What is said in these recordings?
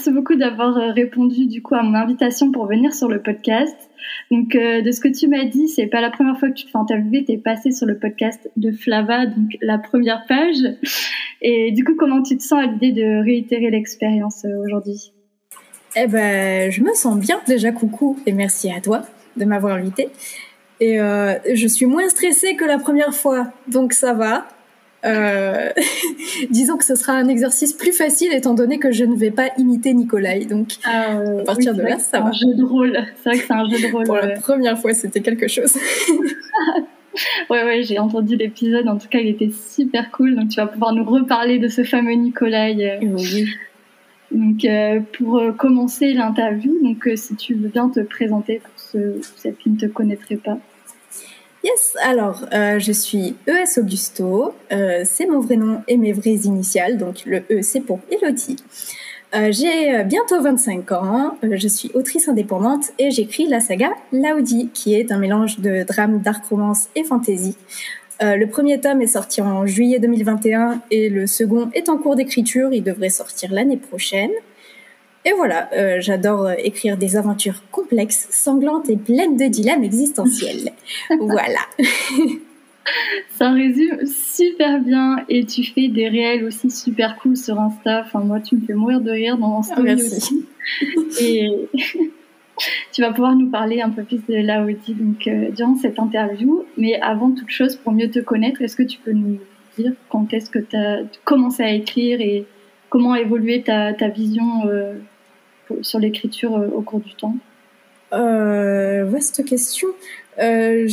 Merci beaucoup d'avoir euh, répondu du coup à mon invitation pour venir sur le podcast. Donc euh, de ce que tu m'as dit, c'est pas la première fois que tu te fais interviewer, tu es passé sur le podcast de Flava, donc la première page. Et du coup, comment tu te sens à l'idée de réitérer l'expérience euh, aujourd'hui? Eh ben, je me sens bien déjà, coucou, et merci à toi de m'avoir invité. Et je suis moins stressée que la première fois, donc ça va. Euh, disons que ce sera un exercice plus facile étant donné que je ne vais pas imiter Nikolai. Donc Ah, euh, à partir oui, de c'est là, ça c'est va. un jeu de rôle. C'est vrai que c'est un jeu de rôle. Pour la première fois, c'était quelque chose. Ouais, ouais, j'ai entendu l'épisode. En tout cas, il était super cool. Donc, tu vas pouvoir nous reparler de ce fameux Nikolai. euh. Oui. Donc, euh, pour commencer l'interview, donc si tu veux bien te présenter pour ceux, celles qui ne te connaîtraient pas. Yes, alors euh, je suis ES Augusto, euh, c'est mon vrai nom et mes vraies initiales, donc le E c'est pour Elodie. Euh, j'ai euh, bientôt 25 ans, euh, je suis autrice indépendante et j'écris la saga Laudi, qui est un mélange de drame, dark romance et fantasy. Euh, le premier tome est sorti en juillet 2021 et le second est en cours d'écriture, il devrait sortir l'année prochaine. Et voilà, euh, j'adore euh, écrire des aventures complexes, sanglantes et pleines de dilemmes existentiels. voilà. Ça résume super bien et tu fais des réels aussi super cool sur Insta. Enfin, moi, tu me fais mourir de rire dans story merci. aussi. Et tu vas pouvoir nous parler un peu plus de Laodi donc, euh, durant cette interview. Mais avant toute chose, pour mieux te connaître, est-ce que tu peux nous dire quand est-ce que tu as commencé à écrire et comment a évolué ta, ta vision euh, sur l'écriture euh, au cours du temps? Euh, vaste question. Euh,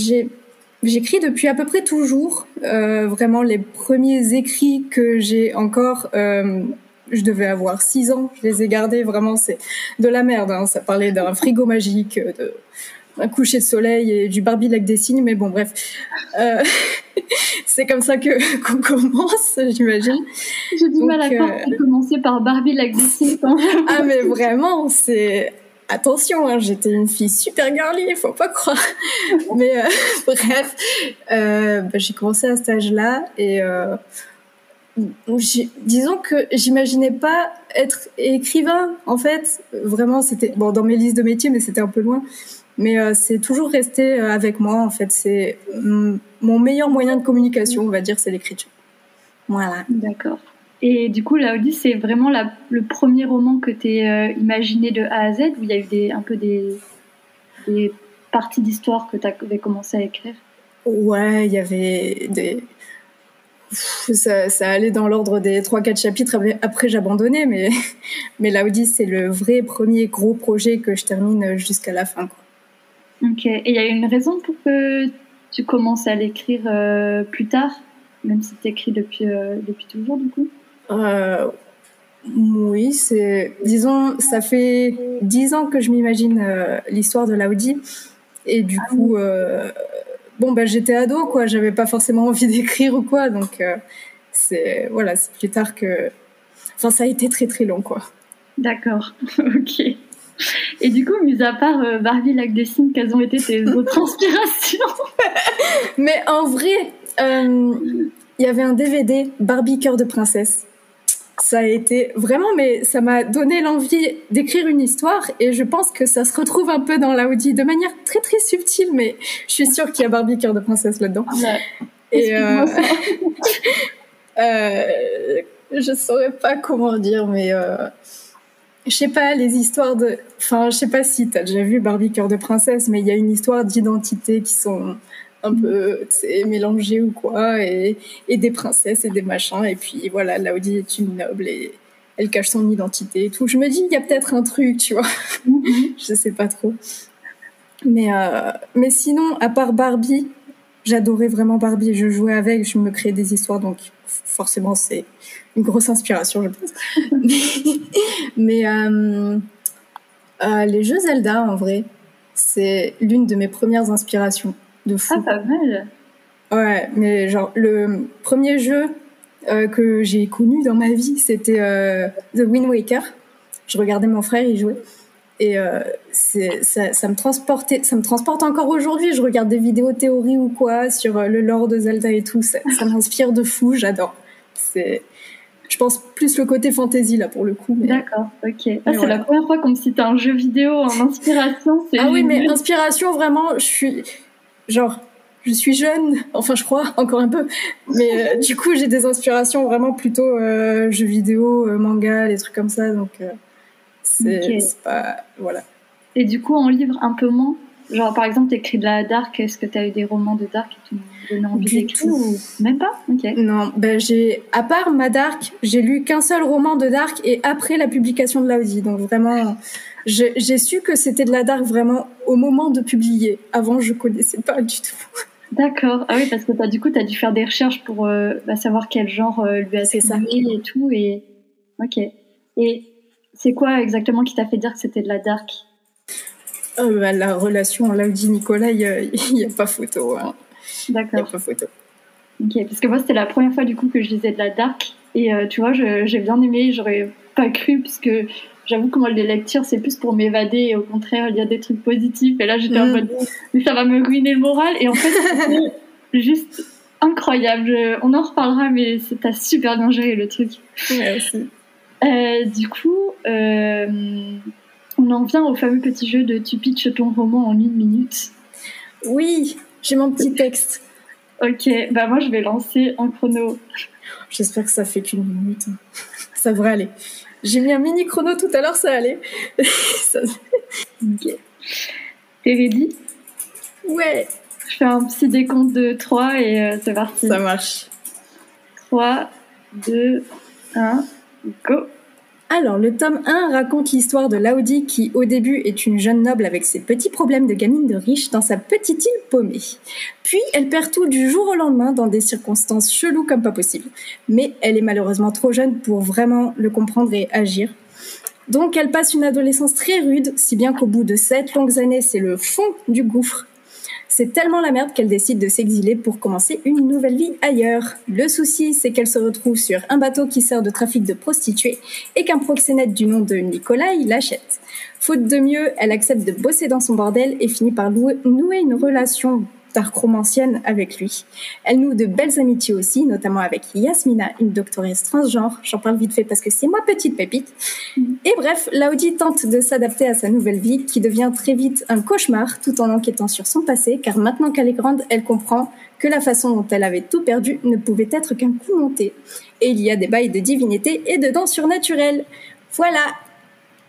J'écris depuis à peu près toujours. Vraiment, les premiers écrits que j'ai encore, je devais avoir 6 ans. Je les ai gardés. Vraiment, c'est de la merde. Hein. Ça parlait d'un frigo magique, de un coucher de soleil et du Barbie lac des signes. Mais bon, bref. c'est comme ça que qu'on commence, j'imagine. J'ai du Donc, mal à croire euh, commencé par Barbie la Glycine. Ah mais vraiment, c'est attention, hein, j'étais une fille super girly, faut pas croire. Mais euh, bref, euh, bah, j'ai commencé à cet âge-là et euh, disons que j'imaginais pas être écrivain. En fait, vraiment, c'était bon dans mes listes de métiers, mais c'était un peu loin. Mais c'est toujours resté avec moi. En fait, c'est mm, mon meilleur moyen de communication, on va dire, c'est l'écriture. Voilà. D'accord. Et du coup, Laodi, c'est vraiment la- le premier roman que tu as imaginé de A à Z, où il y a eu des, un peu des, des parties d'histoire que tu avais commencé à écrire? Ouais, il y avait des. Pff, Ça, ça allait dans l'ordre des 3-4 chapitres. Après, j'abandonnais, mais, mais Laudi, c'est le vrai premier gros projet que je termine jusqu'à la fin. quoi. Ok. Et il y a une raison pour que tu commences à l'écrire euh, plus tard, même si tu écris depuis, euh, depuis toujours, du coup? Euh, oui, c'est. Disons, ça fait 10 ans que je m'imagine l'histoire de Laudi. Et du coup, euh, bon, bah, j'étais ado, quoi. J'avais pas forcément envie d'écrire ou quoi. Donc, c'est. Voilà, c'est plus tard que. Enfin, ça a été très très long, quoi. D'accord. ok. Et du coup, mis à part euh, Barbie Lac des Signes, quelles ont été tes autres inspirations Mais en vrai, euh, il y avait un DVD Barbie cœur de princesse. Ça a été vraiment, mais ça m'a donné l'envie d'écrire une histoire et je pense que ça se retrouve un peu dans l'Audi de manière très très subtile, mais je suis sûre qu'il y a Barbie cœur de princesse là-dedans. Et euh, euh, je saurais pas comment dire, mais je sais pas les histoires de. Enfin, je sais pas si t'as déjà vu Barbie cœur de princesse, mais il y a une histoire d'identité qui sont un peu mélangées ou quoi, et, et des princesses et des machins, et puis voilà, Laudi est une noble et elle cache son identité et tout. Je me dis, il y a peut-être un truc, tu vois. Mhm. je sais pas trop. Mais, euh, mais sinon, à part Barbie, j'adorais vraiment Barbie. Je jouais avec, je me créais des histoires, donc forcément c'est une grosse inspiration, je pense. mais, euh, euh, les jeux Zelda, en vrai, c'est l'une de mes premières inspirations de fou. Ah, pas mal. Ouais, mais genre le premier jeu euh, que j'ai connu dans ma vie, c'était The Wind Waker. Je regardais mon frère y jouer. Et euh, ça, ça, me transportait, ça me transporte encore aujourd'hui. Je regarde des vidéos théories ou quoi sur le lore de Zelda et tout. Ça, ça m'inspire de fou. J'adore. C'est, je pense plus le côté fantasy là pour le coup. D'accord, ok. Ah, c'est la première fois qu'on me cite un jeu vidéo en inspiration. Ah oui, mais inspiration vraiment, je suis genre je suis jeune, enfin je crois encore un peu, mais euh, du coup j'ai des inspirations vraiment plutôt euh, jeux vidéo, euh, manga, des trucs comme ça, donc c'est pas voilà. Et du coup en livre un peu moins, genre par exemple t'écris de la dark, est-ce que t'as eu des romans de dark qui t'ont donné envie d'écrire? même pas? Ok. Non, ben j'ai à part ma dark, j'ai lu qu'un seul roman de dark et après la publication de l'Audi, donc vraiment j'ai su que c'était de la dark vraiment au moment de publier. Avant je connaissais pas du tout. D'accord. Ah oui, parce que as, du coup, tu as dû faire des recherches pour euh, bah, savoir quel genre euh, lui a ça et tout. Et... Ok. Et c'est quoi exactement qui t'a fait dire que c'était de la dark oh, bah, La relation Laudi-Nicolas, il n'y a, pas photo. Hein. D'accord. Il n'y a pas photo. Ok, parce que moi, c'était la première fois du coup que je lisais de la dark. Et euh, tu vois, j'ai bien aimé, j'aurais pas cru, parce que j'avoue que moi, les lectures, c'est plus pour m'évader. Et au contraire, il y a des trucs positifs. Et là, j'étais en mm. mode, mais ça va me ruiner le moral. Et en fait, c'était juste incroyable. on en reparlera, mais t'as super bien géré le truc. Merci. Euh, du coup, euh, on en vient au fameux petit jeu de tu pitches ton roman en une minute. Oui, j'ai mon petit texte. Ok, bah moi je vais lancer en chrono. J'espère que ça fait qu'une minute. Ça devrait aller. J'ai mis un mini chrono tout à l'heure, ça allait. ça... T'es ready? Ouais. Je fais un petit décompte de 3 et euh, c'est parti. Ça marche. 3, 2, 1, alors, le tome 1 raconte l'histoire de Laudi qui, au début, est une jeune noble avec ses petits problèmes de gamine de riche dans sa petite île paumée. Puis, elle perd tout du jour au lendemain dans des circonstances cheloues comme pas possible. Mais elle est malheureusement trop jeune pour vraiment le comprendre et agir. Donc, elle passe une adolescence très rude, si bien qu'au bout de sept longues années, c'est le fond du gouffre c'est tellement la merde qu'elle décide de s'exiler pour commencer une nouvelle vie ailleurs. Le souci, c'est qu'elle se retrouve sur un bateau qui sert de trafic de prostituées et qu'un proxénète du nom de Nikolai l'achète. Faute de mieux, elle accepte de bosser dans son bordel et finit par nouer une relation romancienne avec lui. Elle noue de belles amitiés aussi, notamment avec Yasmina, une doctoresse transgenre. J'en parle vite fait parce que c'est moi petite pépite. Et bref, Laudi tente de s'adapter à sa nouvelle vie, qui devient très vite un cauchemar, tout en enquêtant sur son passé, car maintenant qu'elle est grande, elle comprend que la façon dont elle avait tout perdu ne pouvait être qu'un coup monté. Et il y a des bails de divinité et de dents surnaturelles. Voilà.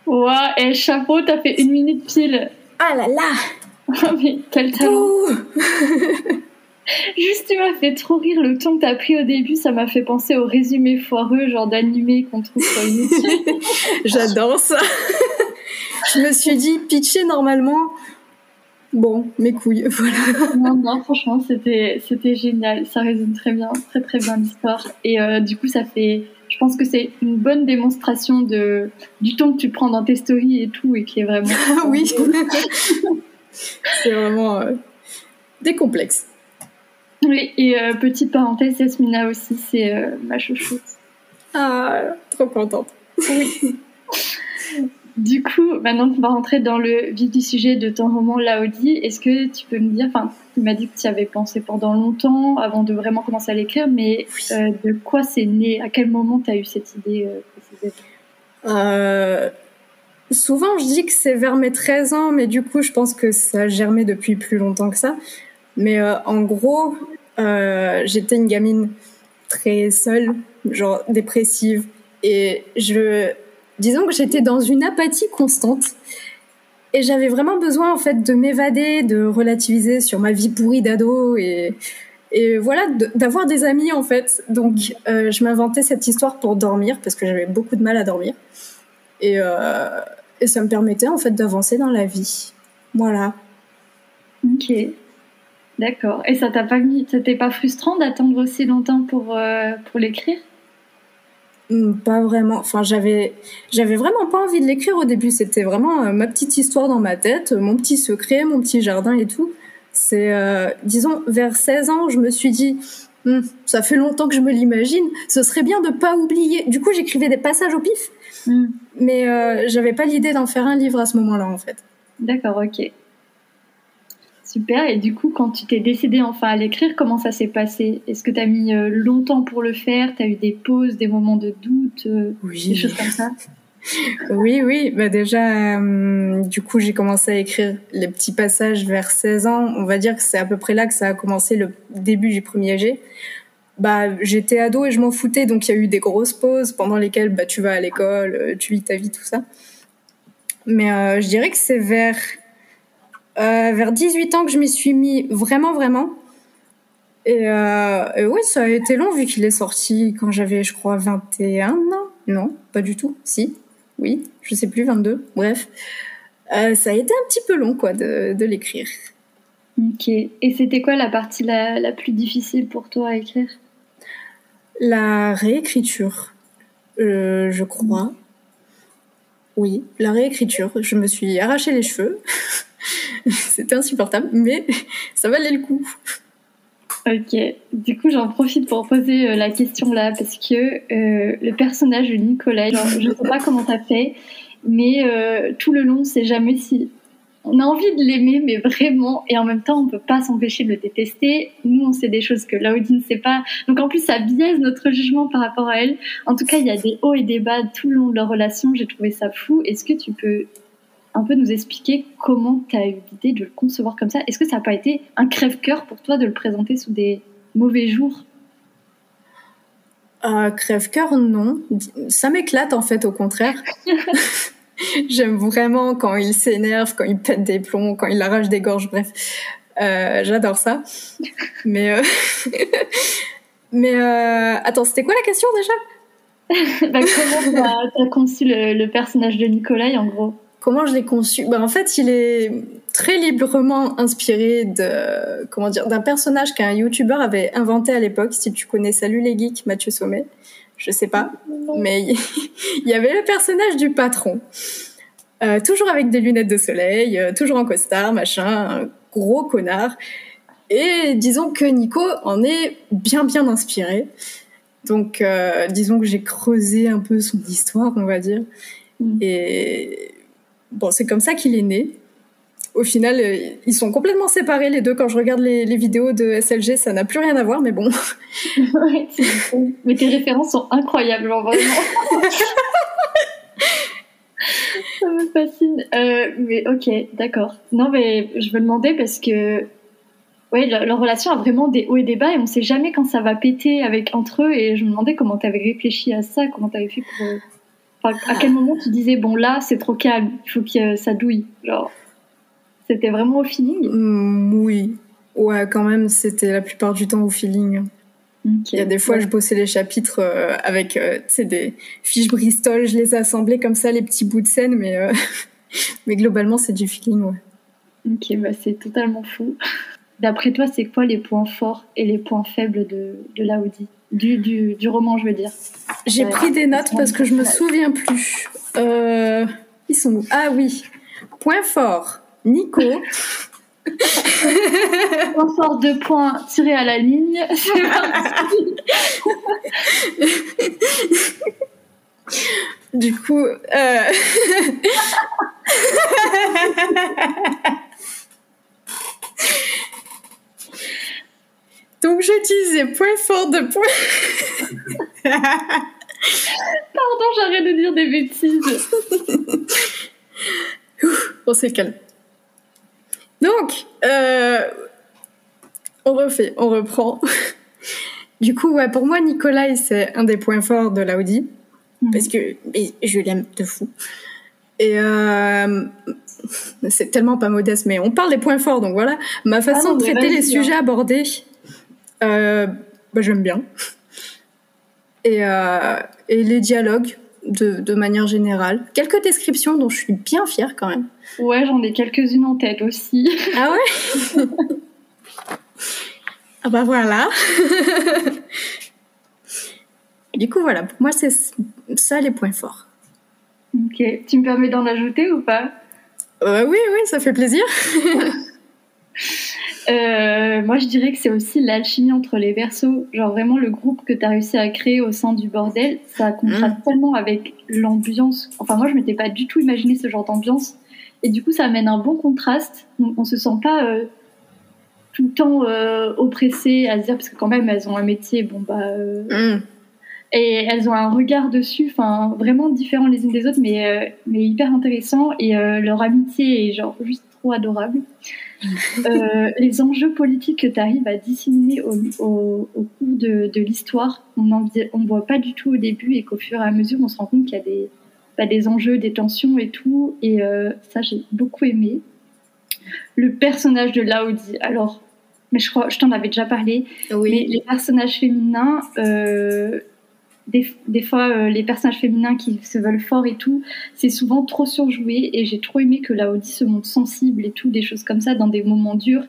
Ouah, et chapeau, t'as fait une minute pile. Ah là là mais quel talent Juste, tu m'as fait trop rire le ton que t'as pris au début. Ça m'a fait penser au résumé foireux, genre d'animé qu'on trouve sur YouTube. J'adore ça. Je me suis dit, pitcher normalement. Bon, mes couilles, voilà. Non, non, franchement, c'était, c'était génial. Ça résume très bien, très très bien l'histoire. Et euh, du coup, ça fait. Je pense que c'est une bonne démonstration de, du ton que tu prends dans tes stories et tout, et qui est vraiment. oui. C'est vraiment euh, des complexes. Oui, et euh, petite parenthèse, Yasmina aussi, c'est euh, ma chouchoute. Ah, trop contente. Oui. du coup, maintenant qu'on va rentrer dans le vif du sujet de ton roman Laodi, est-ce que tu peux me dire, enfin, tu m'as dit que tu y avais pensé pendant longtemps avant de vraiment commencer à l'écrire, mais de quoi c'est né? À quel moment tu as eu cette idée Souvent, je dis que c'est vers mes 13 ans, mais du coup, je pense que ça a germé depuis plus longtemps que ça. Mais euh, en gros, euh, j'étais une gamine très seule, genre dépressive, et je, disons que j'étais dans une apathie constante. Et j'avais vraiment besoin en fait de m'évader, de relativiser sur ma vie pourrie d'ado et et voilà d'avoir des amis en fait. Donc euh, je m'inventais cette histoire pour dormir parce que j'avais beaucoup de mal à dormir. Et, euh, et ça me permettait en fait d'avancer dans la vie. Voilà. Ok. D'accord. Et ça t'a pas mis, c'était pas frustrant d'attendre aussi longtemps pour, euh, pour l'écrire? Hmm, Pas vraiment. Enfin, j'avais, j'avais vraiment pas envie de l'écrire au début. C'était vraiment euh, ma petite histoire dans ma tête, mon petit secret, mon petit jardin et tout. C'est, euh, disons, vers 16 ans, je me suis dit, hmm, ça fait longtemps que je me l'imagine. Ce serait bien de pas oublier. Du coup, j'écrivais des passages au pif, hmm. mais j'avais pas l'idée d'en faire un livre à ce moment-là, en fait. D'accord, ok. Super. Et du coup, quand tu t'es décidé enfin à l'écrire, comment ça s'est passé? Est-ce que tu as mis euh, longtemps pour le faire? Tu as eu des pauses, des moments de doute, euh, des choses comme ça? Oui, oui. Bah déjà, euh, du coup, j'ai commencé à écrire les petits passages vers 16 ans. On va dire que c'est à peu près là que ça a commencé le début du premier jet. Bah, j'étais ado et je m'en foutais, donc il y a eu des grosses pauses pendant lesquelles bah, tu vas à l'école, tu vis ta vie, tout ça. Mais je dirais que c'est vers euh, vers 18 ans que je m'y suis mis vraiment, vraiment. Euh, et, oui, ça a été long vu qu'il est sorti quand j'avais, je crois, 21 ans. Non, pas du tout. Si, oui, je sais plus, 22. Bref, euh, ça a été un petit peu long, quoi, de, l'écrire. Ok. Et c'était quoi la partie la, la, plus difficile pour toi à écrire? La réécriture, je crois. Oui, la réécriture. Je me suis arraché les cheveux. C'était insupportable, mais ça valait le coup. Ok, du coup j'en profite pour poser euh, la question là parce que euh, le personnage de Nicolas, je ne sais pas comment t'as fait, mais euh, tout le long c'est jamais si on a envie de l'aimer, mais vraiment, et en même temps, on peut pas s'empêcher de le détester. Nous, on sait des choses que Laudine ne sait pas. Donc, en plus, ça biaise notre jugement par rapport à elle. En tout cas, il y a des hauts et des bas tout le long de leur relation. J'ai trouvé ça fou. Est-ce que tu peux un peu nous expliquer comment tu as eu l'idée de le concevoir comme ça? Est-ce que ça n'a pas été un crève-cœur pour toi de le présenter sous des mauvais jours? Euh, Crève-cœur, non. Ça m'éclate en fait, au contraire. J'aime vraiment quand il s'énerve, quand il pète des plombs, quand il arrache des gorges, bref. Euh, j'adore ça. Mais, euh, mais euh, attends, c'était quoi la question déjà? Bah, Comment tu as, conçu le, personnage de Nicolas, en gros? Comment je l'ai conçu? Bah, En fait, il est très librement inspiré de comment dire d'un personnage qu'un YouTuber avait inventé à l'époque. Si tu connais Salut les geeks, Mathieu Sommet, je sais pas, mais il y avait le personnage du patron, euh, toujours avec des lunettes de soleil, euh, toujours en costard, machin, un gros connard. Et disons que Nico en est bien bien inspiré. Donc euh, disons que j'ai creusé un peu son histoire, on va dire. Mm. Et Bon, c'est comme ça qu'il est né. Au final, euh, ils sont complètement séparés les deux. Quand je regarde les, vidéos de SLG, ça n'a plus rien à voir, mais bon. mais tes références sont incroyables, vraiment. ça me fascine. Euh, mais ok, d'accord. Non, mais je me demandais parce que ouais, leur, relation a vraiment des hauts et des bas et on sait jamais quand ça va péter avec entre eux. Et je me demandais comment tu avais réfléchi à ça, comment tu avais fait pour à quel moment tu disais, bon là, c'est trop calme, il faut que ça douille Genre, c'était vraiment au feeling mm, Oui. Ouais, quand même, c'était la plupart du temps au feeling. Il y a des fois, je bossais les chapitres euh, avec euh, des fiches Bristol, je les assemblais comme ça, les petits bouts de scène, mais, euh, mais globalement, c'est du feeling, ouais. Ok, bah c'est totalement fou. D'après toi, c'est quoi les points forts et les points faibles de, de l'Audi? Du, du, du, roman, je veux dire. J'ai pris des notes parce que je me souviens plus. Euh, ils sont où? Ah oui. Point fort, Nico. point fort, deux points tirés à la ligne. du coup... Euh... Donc je disais point fort de point. Pardon, j'arrête de dire des bêtises. on s'est calme. Donc, euh, on refait, on reprend. du coup, ouais, pour moi, Nicolas, c'est un des points forts de l'Audi. Mhm. Parce que je l'aime de fou. Et euh, c'est tellement pas modeste, mais on parle des points forts, donc voilà. Ma façon ah de traiter les sujets hein. abordés, euh, bah, J'aime bien. Et, euh, et les dialogues, de, de, manière générale. Quelques descriptions dont je suis bien fière quand même. Ouais, j'en ai quelques-unes en tête aussi. Ah ouais? Ah bah voilà. du coup, voilà, pour moi, c'est ça les points forts. Ok, tu me permets d'en ajouter ou pas? Euh, Oui, oui, ça fait plaisir. Euh, moi, je dirais que c'est aussi l'alchimie entre les versos. Genre vraiment le groupe que tu as réussi à créer au sein du bordel, ça contraste mm. tellement avec l'ambiance. Enfin, moi, je m'étais pas du tout imaginé ce genre d'ambiance. Et du coup, ça amène un bon contraste. Donc, on se sent pas euh, tout le temps euh, oppressé à se dire, parce que quand même, elles ont un métier, bon, bah. Mm. Et elles ont un regard dessus, enfin, vraiment différent les unes des autres, mais, mais hyper intéressant. Et leur amitié est genre juste trop adorable. Euh, les enjeux politiques que tu arrives à disséminer au, au, cours de, de l'histoire, on ne voit pas du tout au début et qu'au fur et à mesure, on se rend compte qu'il y a des, bah, des enjeux, des tensions et tout. Et euh, ça, j'ai beaucoup aimé. Le personnage de Laudi, alors, mais je crois, je t'en avais déjà parlé, oui. mais les personnages féminins, euh, des, fois, euh, les personnages féminins qui se veulent forts et tout, c'est souvent trop surjoué. Et j'ai trop aimé que la Audi se montre sensible et tout, des choses comme ça, dans des moments durs.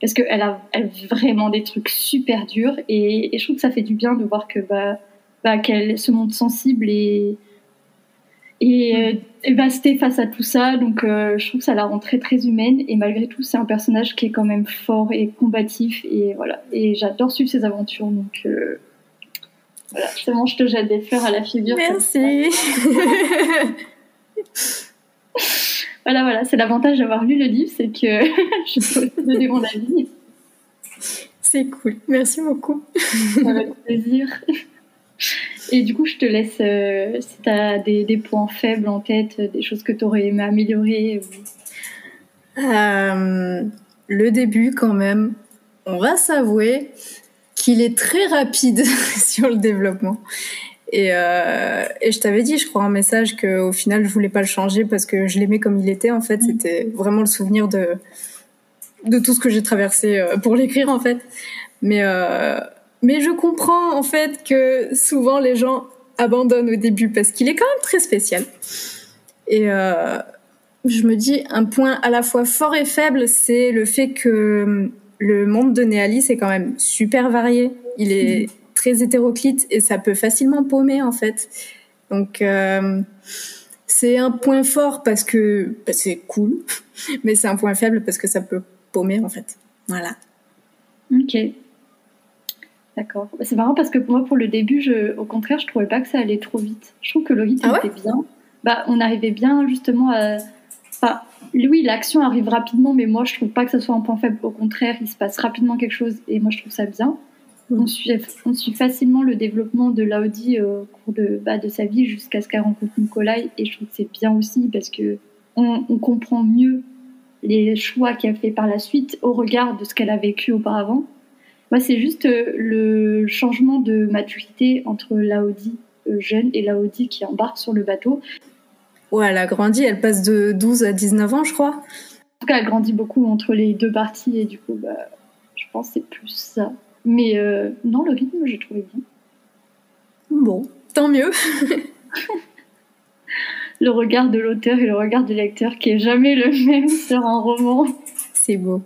Parce qu'elle a, elle vraiment des trucs super durs. Et, je trouve que ça fait du bien de voir que bah, bah qu'elle se montre sensible et, et, euh, face à tout ça. Donc euh, je trouve que ça la rend très très humaine. Et malgré tout, c'est un personnage qui est quand même fort et combatif. Et voilà. Et j'adore suivre ses aventures. Donc. Euh, voilà, bon, je te jette des fleurs à la figure. Merci. voilà, voilà, c'est l'avantage d'avoir lu le livre, c'est que je peux donner mon avis. C'est cool, merci beaucoup. Avec plaisir. Et du coup, je te laisse, euh, si tu as des, des, points faibles en tête, des choses que tu aurais aimé améliorer. Euh, le début, quand même, on va s'avouer, qu'il est très rapide sur le développement. Et, euh, et je t'avais dit, je crois, un message qu'au final, je voulais pas le changer parce que je l'aimais comme il était. En fait, mm. c'était vraiment le souvenir de de tout ce que j'ai traversé euh, pour l'écrire, en fait. Mais euh, mais je comprends en fait que souvent les gens abandonnent au début parce qu'il est quand même très spécial. Et euh, je me dis un point à la fois fort et faible, c'est le fait que le monde de Néalis est quand même super varié. Il est mhm. très hétéroclite et ça peut facilement paumer en fait. Donc euh, c'est un point fort parce que bah, c'est cool, mais c'est un point faible parce que ça peut paumer en fait. Voilà. Ok. D'accord. Bah, c'est marrant parce que pour moi, pour le début, je, au contraire, je trouvais pas que ça allait trop vite. Je trouve que le rythme ah était bien. Bah, on arrivait bien justement à. Oui, l'action arrive rapidement, mais moi, je trouve pas que ça soit un point faible. Au contraire, il se passe rapidement quelque chose et moi, je trouve ça bien. On suit, facilement le développement de l'Audi euh, au cours de, bah, de sa vie jusqu'à ce qu'elle rencontre Nikolai et je trouve que c'est bien aussi parce que on, comprend mieux les choix qu'elle fait par la suite au regard de ce qu'elle a vécu auparavant. Moi, c'est juste euh, le changement de maturité entre l'Audi euh, jeune et l'Audi qui embarque sur le bateau. Ouais, elle a grandi, elle passe de 12 à 19 ans, je crois. En tout cas, elle grandit beaucoup entre les deux parties et du coup, bah, je pense que c'est plus ça. Mais euh, non, le rythme, j'ai trouvé bien. Bon, tant mieux. le regard de l'auteur et le regard du lecteur qui est jamais le même sur un roman. C'est beau.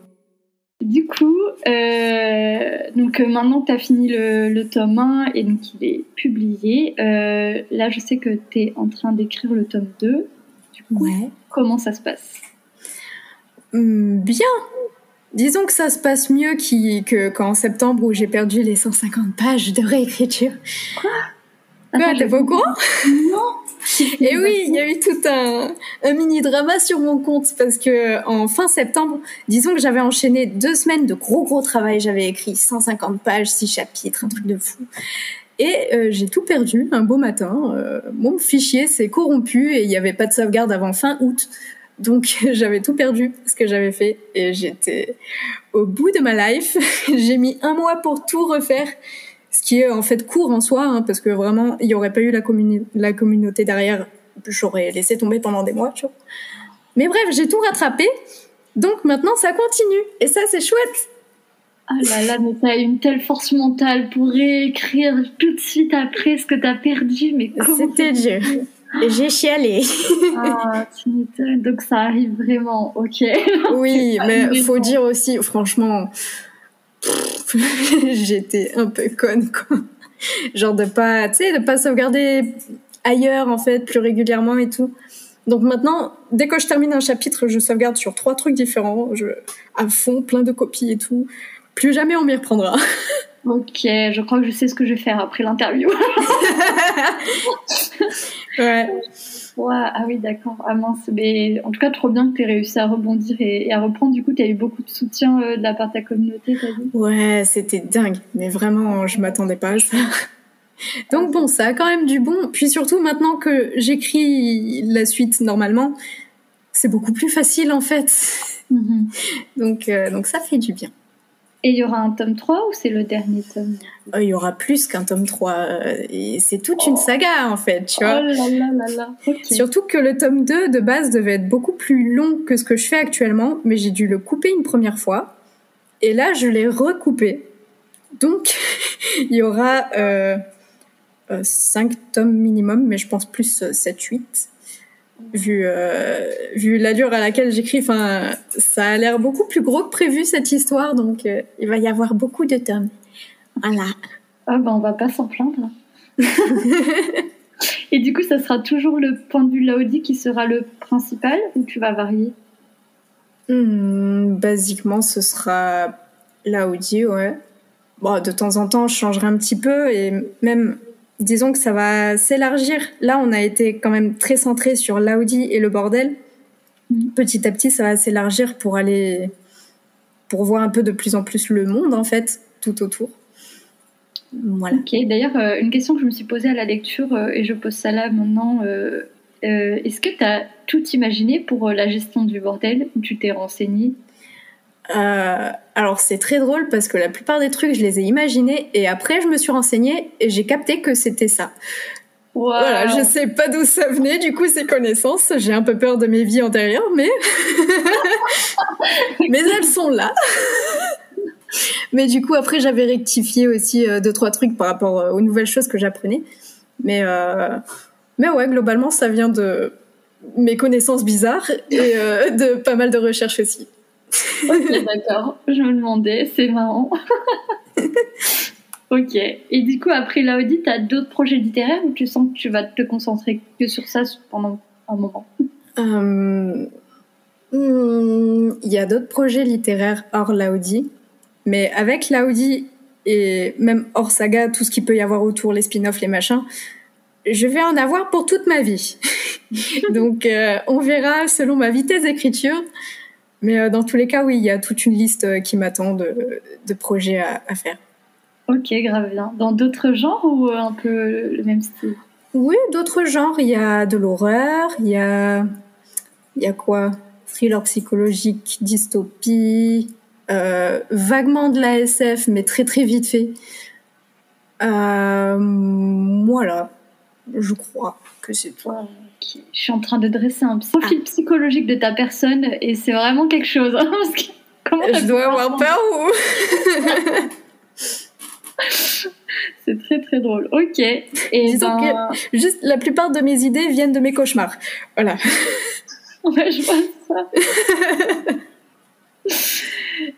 Du coup, euh, donc euh, maintenant que tu as fini le, tome 1 et donc il est publié, euh, là je sais que tu es en train d'écrire le tome 2. Du coup, ouais. comment ça se passe? Hum, Bien Disons que ça se passe mieux qu'en septembre où j'ai perdu les 150 pages de réécriture. Quoi? Quoi, t'es pas au courant? Non et oui, il y a eu tout un, mini drama sur mon compte parce que en fin septembre, disons que j'avais enchaîné deux semaines de gros gros travail. J'avais écrit 150 pages, 6 chapitres, un truc de fou. Et euh, j'ai tout perdu un beau matin. Euh, mon fichier s'est corrompu et il n'y avait pas de sauvegarde avant fin août. Donc j'avais tout perdu ce que j'avais fait et j'étais au bout de ma life. j'ai mis un mois pour tout refaire qui est en fait court en soi, hein, parce que vraiment, il n'y aurait pas eu la, la communauté derrière, j'aurais laissé tomber pendant des mois, tu vois. Mais bref, j'ai tout rattrapé, donc maintenant ça continue, et ça c'est chouette. Ah là là, mais t'as une telle force mentale pour réécrire tout de suite après ce que t'as perdu, mais C'était dur. J'ai chialé. ah, tu. Donc ça arrive vraiment, ok. oui, mais faut dire aussi, franchement, j'étais un peu conne, quoi. Genre de pas, tu sais, de pas sauvegarder ailleurs, en fait, plus régulièrement et tout. Donc maintenant, dès que je termine un chapitre, je sauvegarde sur trois trucs différents, je, à fond, plein de copies et tout. Plus jamais on m'y reprendra. Ok, je crois que je sais ce que je vais faire après l'interview. ouais. Ah oui, d'accord. Ah mince, mais en tout cas, trop bien que tu aies réussi à rebondir et, à reprendre. Du coup, tu as eu beaucoup de soutien euh, de la part de ta communauté, t'as dit? Ouais, c'était dingue. Mais vraiment, je m'attendais pas à ça. Donc bon, ça a quand même du bon. Puis surtout, maintenant que j'écris la suite normalement, c'est beaucoup plus facile en fait. Mhm. donc, euh, donc ça fait du bien. Et il y aura un tome 3 ou c'est le dernier tome euh, Il y aura plus qu'un tome 3. Euh, c'est toute une saga, en fait, tu vois. Oh là là là là. Surtout que le tome 2, de base, devait être beaucoup plus long que ce que je fais actuellement, mais j'ai dû le couper une première fois. Et là, je l'ai recoupé. Donc, il y aura euh, 5 euh, tomes minimum, mais je pense plus 7-8 vu euh, vu l'allure à laquelle j'écris enfin ça a l'air beaucoup plus gros que prévu cette histoire donc euh, il va y avoir beaucoup de tomes. Voilà. Ah ben on va pas s'en plaindre. Et du coup ça sera toujours le point de vue Laudi qui sera le principal ou tu vas varier? Hmm, basiquement ce sera Laudi ouais. Bon de temps en temps je changerai un petit peu et même disons que ça va s'élargir. Là, on a été quand même très centré sur l'Audi et le bordel. Petit à petit, ça va s'élargir pour aller, pour voir un peu de plus en plus le monde, en fait, tout autour. Voilà. Ok, d'ailleurs, euh, une question que je me suis posée à la lecture, euh, et je pose ça là maintenant, euh, est-ce que tu as tout imaginé pour la gestion du bordel? Tu t'es renseigné? Euh, alors c'est très drôle parce que la plupart des trucs je les ai imaginés et après je me suis renseignée et j'ai capté que c'était ça. Voilà, je sais pas d'où ça venait du coup ces connaissances. J'ai un peu peur de mes vies antérieures, mais mais elles sont là. mais du coup après j'avais rectifié aussi euh, deux trois trucs par rapport euh, aux nouvelles choses que j'apprenais. Mais euh... mais ouais globalement ça vient de mes connaissances bizarres et euh, de pas mal de recherches aussi. ok, d'accord. Je me demandais, c'est marrant. ok. Et du coup, après l'Audi, tu as d'autres projets littéraires ou tu sens que tu vas te concentrer que sur ça pendant un moment? Euh, hmm, Il y a d'autres projets littéraires hors l'Audi. Mais avec l'Audi et même hors saga, tout ce qu'il peut y avoir autour, les spin-offs, les machins, je vais en avoir pour toute ma vie. Donc, euh, on verra selon ma vitesse d'écriture. Mais euh, dans tous les cas, oui, il y a toute une liste euh, qui m'attend de, projets à, faire. Ok, grave bien. Dans d'autres genres ou euh, un peu le même style? Oui, d'autres genres. Il y a de l'horreur, il y a, il y a quoi? Thriller psychologique, dystopie, vaguement de la SF, mais très très vite fait. voilà, je crois que c'est tout. Je suis en train de dresser un profil ah. psychologique de ta personne et c'est vraiment quelque chose. Hein, comment je dois avoir peur ou? C'est très très drôle. Ok. Et Disons ben... que juste la plupart de mes idées viennent de mes cauchemars. Voilà. ouais, je vois ça.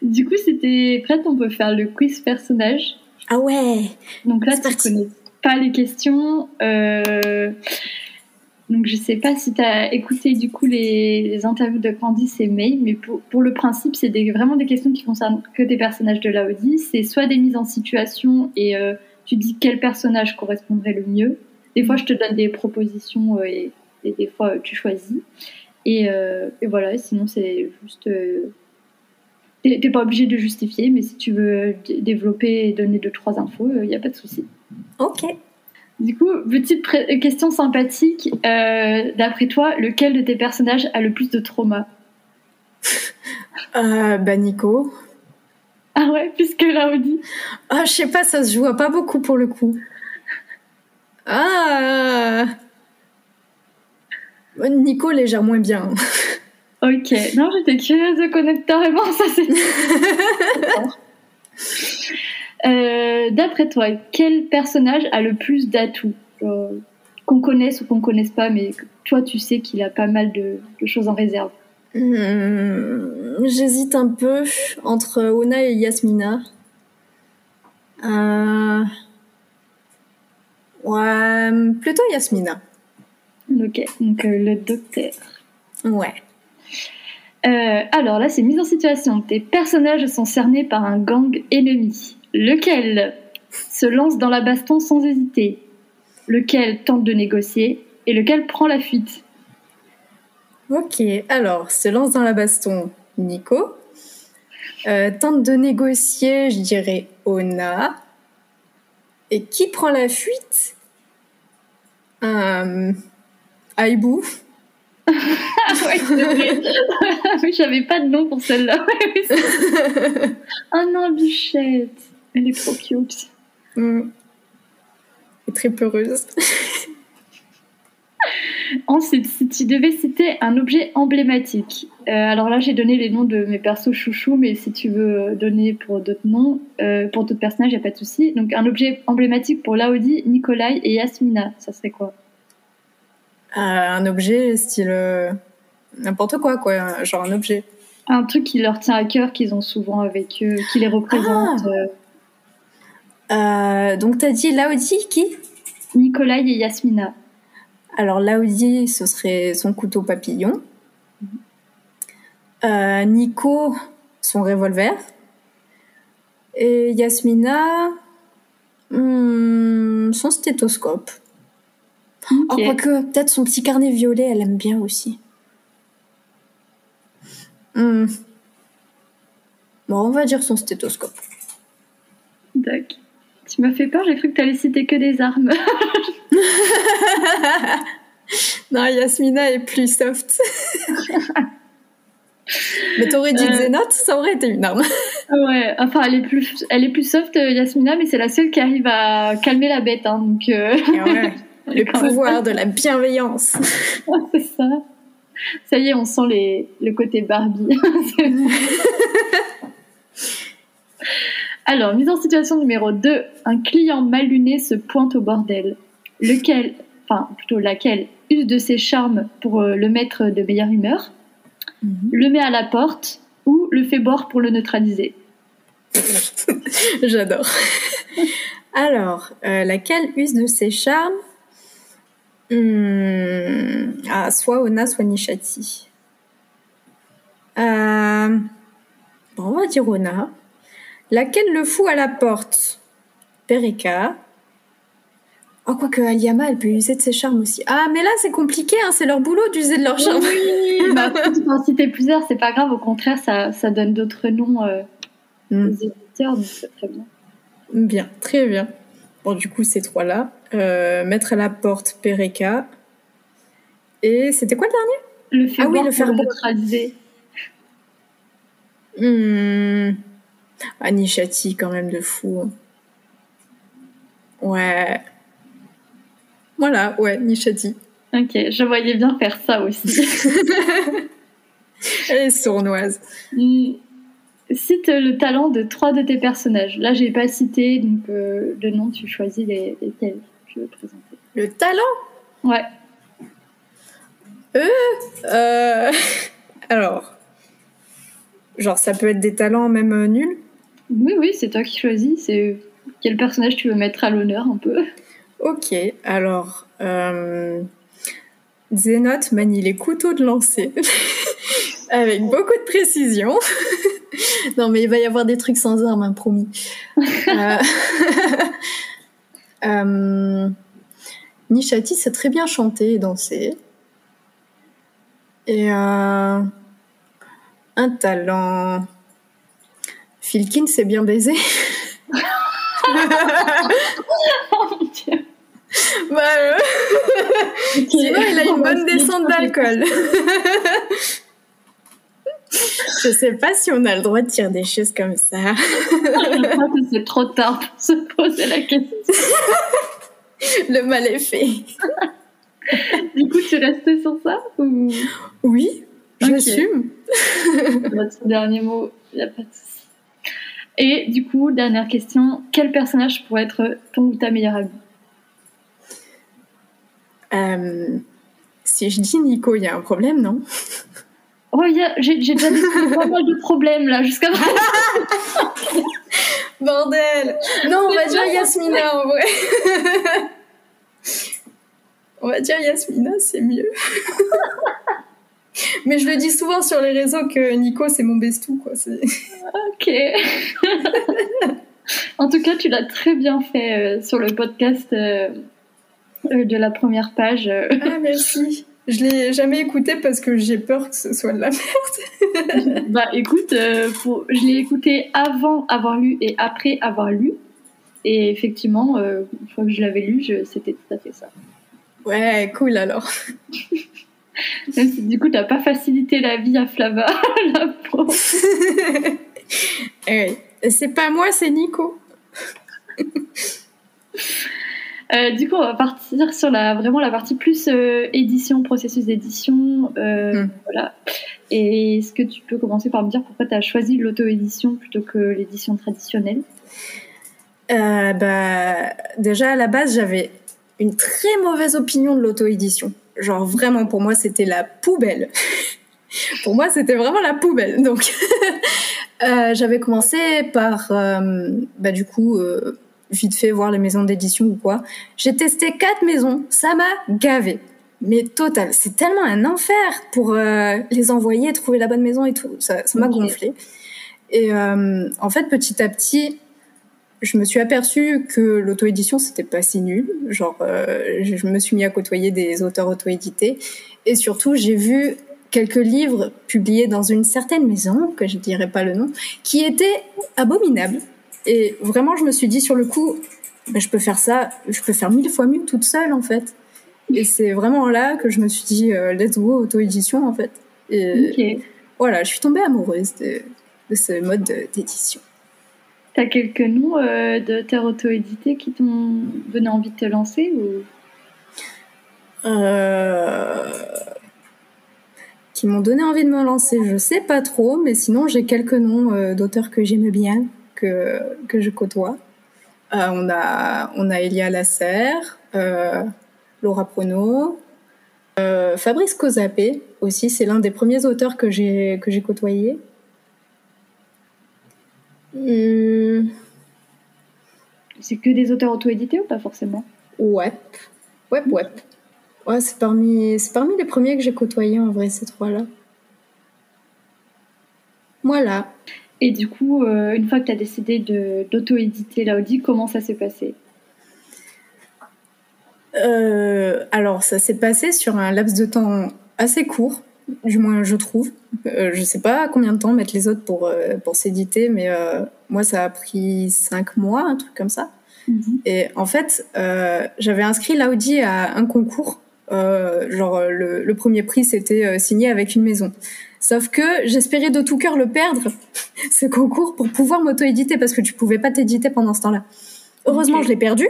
du coup, c'était prête, on peut faire le quiz personnage. Ah ouais. Donc là, tu connais pas les questions. Euh... Donc je sais pas si tu as écouté du coup les, interviews de Candice et May, mais pour, le principe, c'est vraiment des questions qui concernent que des personnages de l'Audi. C'est soit des mises en situation et euh, tu dis quel personnage correspondrait le mieux. Des fois, je te donne des propositions euh, et, des fois, tu choisis. Et, euh, et voilà, sinon, c'est juste... T'es pas obligé de justifier, mais si tu veux développer et donner deux, trois infos, il n'y a pas de souci. Ok. Du coup, petite question sympathique. Euh, d'après toi, lequel de tes personnages a le plus de trauma euh, Bah Nico. Ah ouais, puisque là on dit. Ah, je sais pas, ça se joue pas beaucoup pour le coup. Ah Nico les gère moins bien. ok, non, j'étais curieuse de connaître ta réponse, ça c'est. Euh, d'après toi, quel personnage a le plus d'atouts Qu'on connaisse ou qu'on connaisse pas, mais toi tu sais qu'il a pas mal de, choses en réserve. Hmm, j'hésite un peu entre Ona et Yasmina. Euh... Ouais, plutôt Yasmina. Ok, donc euh, le docteur. Ouais. Euh, alors là, c'est mise en situation. Tes personnages sont cernés par un gang ennemi. Lequel se lance dans la baston sans hésiter? Lequel tente de négocier Et lequel prend la fuite? Ok, alors, se lance dans la baston Nico. Euh, tente de négocier, je dirais Ona. Et qui prend la fuite? Euh, Aibou. Ah. Oui, J'avais pas de nom pour celle-là. Ah non, Bichette. Elle est trop cute. Hmm. Et très peureuse. Ensuite, si tu devais citer un objet emblématique, euh, alors là j'ai donné les noms de mes persos chouchous, mais si tu veux donner pour d'autres noms, euh, pour d'autres personnages, il n'y a pas de souci. Donc un objet emblématique pour Laodi, Nikolai et Yasmina, ça serait quoi? Euh, un objet style n'importe quoi, quoi. Genre un objet. Un truc qui leur tient à cœur, qu'ils ont souvent avec eux, qui les représente. euh, Euh, donc t'as dit Laudi qui? Nikolai et Yasmina. Alors Laudi, ce serait son couteau papillon. Euh, Nico, son revolver. Et Yasmina, hmm, son stéthoscope. Oh, Ok. quoique, peut-être son petit carnet violet, elle aime bien aussi. Hmm. Bon, on va dire son stéthoscope. Tu m'as fait peur, j'ai cru que tu allais citer que des armes. Non, Yasmina est plus soft. Mais t'aurais dit Euh. Ça aurait été une arme. ouais, enfin elle est plus, elle est plus soft, euh, Yasmina, mais c'est la seule qui arrive à calmer la bête. Hein, donc euh, Le quand même. pouvoir de la bienveillance. c'est ça. Ça y est, on sent les, le côté Barbie. Alors, mise en situation numéro 2. Un client mal luné se pointe au bordel. Lequel, enfin plutôt laquelle, use de ses charmes pour euh, le mettre de meilleure humeur, le met à la porte ou le fait boire pour le neutraliser? J'adore. Alors, euh, laquelle use de ses charmes? Hmm, ah, Soit Ona, soit Nishati. Euh, bon, on va dire Ona. Laquelle le fout à la porte? Pereka. Oh, quoique Aliama, elle peut user de ses charmes aussi. Ah, mais là, c'est compliqué, hein, c'est leur boulot d'user de leurs charmes. Oui, bah, en citer plusieurs, c'est pas grave, au contraire, ça, ça donne d'autres noms euh, Hmm. aux éditeurs, donc c'est très bien. Bien, très bien. Bon, du coup, ces trois-là. Euh, mettre à la porte Pereka. Et c'était quoi le dernier? Le fait Ah oui, le faire neutraliser. Hmm. Ah, Nishati, quand même, de fou. Ouais. Voilà, ouais, Nishati. Ok, je voyais bien faire ça aussi. Elle est sournoise. Hmm. Cite le talent de trois de tes personnages. Là, j'ai pas cité, donc euh, le nom, tu choisis les, lesquels tu veux présenter. Le talent? Ouais. euh... Alors. Genre, ça peut être des talents même euh, nuls? Oui, oui, c'est toi qui choisis. C'est quel personnage tu veux mettre à l'honneur un peu. Ok, alors. Euh... Manie les couteaux de lancer. Avec beaucoup de précision. non, mais il va y avoir des trucs sans armes, hein, promis. Euh, euh, Nishati sait très bien chanter et danser. Et euh, un talent. Filkin sait bien oh mon dieu. Bah, euh, Sinon, il a une bonne descente d'alcool. Je sais pas si on a le droit de dire des choses comme ça. Je crois que c'est trop tard pour se poser la question. Le mal est fait. Du coup, tu restais sur ça ou? Oui, Ok. j'assume. votre dernier mot Il a pas de souci. Et du coup, dernière question quel personnage pourrait être ton ou ta meilleure amie Euh, si je dis Nico, il y a un problème, non Oh, j'ai déjà découvert pas mal de problèmes là jusqu'à. Bordel Non, on va dire Yasmina en vrai. on va dire Yasmina, c'est mieux. Mais je le dis souvent sur les réseaux que Nico, c'est mon bestou, quoi. Ok. en tout cas, tu l'as très bien fait euh, sur le podcast euh, euh, de la première page. ah, merci. Je l'ai jamais écouté parce que j'ai peur que ce soit de la merde. bah écoute, je l'ai écouté avant avoir lu et après avoir lu. Et effectivement, une fois que je l'avais lu, c'était tout à fait ça. Ouais, cool alors. Même si du coup, t'as pas facilité la vie à Flava, la pauvre. Eh c'est pas moi, c'est Nico. Euh, du coup, on va partir sur la, vraiment la partie plus euh, édition, processus d'édition. Euh, hmm. Voilà. Et est-ce que tu peux commencer par me dire pourquoi tu as choisi l'auto-édition plutôt que l'édition traditionnelle? Bah, Déjà, à la base, j'avais une très mauvaise opinion de l'auto-édition. Genre vraiment pour moi c'était la poubelle. pour moi c'était vraiment la poubelle. Donc euh, j'avais commencé par euh, bah du coup euh, vite fait voir les maisons d'édition ou quoi. J'ai testé quatre maisons, ça m'a gavé. Mais total, c'est tellement un enfer pour les envoyer, trouver la bonne maison et tout. Ça m'a gonflé. Et en fait, petit à petit, je me suis aperçue que l'auto-édition c'était pas si nul. Genre, euh, je me suis mis à côtoyer des auteurs auto-édités et surtout j'ai vu quelques livres publiés dans une certaine maison que je dirais pas le nom, qui étaient abominables. Et vraiment, je me suis dit sur le coup, ben, je peux faire ça, je peux faire mille fois mieux toute seule en fait. Et c'est vraiment là que je me suis dit, euh, let's go auto-édition en fait. Et voilà, je suis tombée amoureuse de, de ce mode d'édition. T'as quelques noms euh, d'auteurs auto-édités qui t'ont donné envie de te lancer ou... Euh, qui m'ont donné envie de me lancer, je sais pas trop, mais sinon j'ai quelques noms euh, d'auteurs que j'aime bien, que, que je côtoie. on, a, on a Elia Lasserre, Laura Prono, Fabrice Cosapé aussi, c'est l'un des premiers auteurs que j'ai côtoyé. Hmm. C'est que des auteurs auto-édités ou pas forcément? Ouais. Ouais, ouais. Ouais, c'est parmi, c'est parmi les premiers que j'ai côtoyés en vrai, ces trois-là. Voilà. Et du coup, euh, une fois que tu as décidé d'auto-éditer l'Audi, comment ça s'est passé? Euh, Alors, ça s'est passé sur un laps de temps assez court du moins je trouve. Euh, je sais pas combien de temps mettre les autres pour euh, pour s'éditer, mais euh, moi ça a pris cinq mois, un truc comme ça. Mhm. Et en fait, euh, j'avais inscrit l'Audi à un concours. genre le, le, premier prix c'était signé avec une maison. Sauf que j'espérais de tout cœur le perdre, ce concours, pour pouvoir m'auto-éditer parce que tu pouvais pas t'éditer pendant ce temps-là. Heureusement, je l'ai perdu.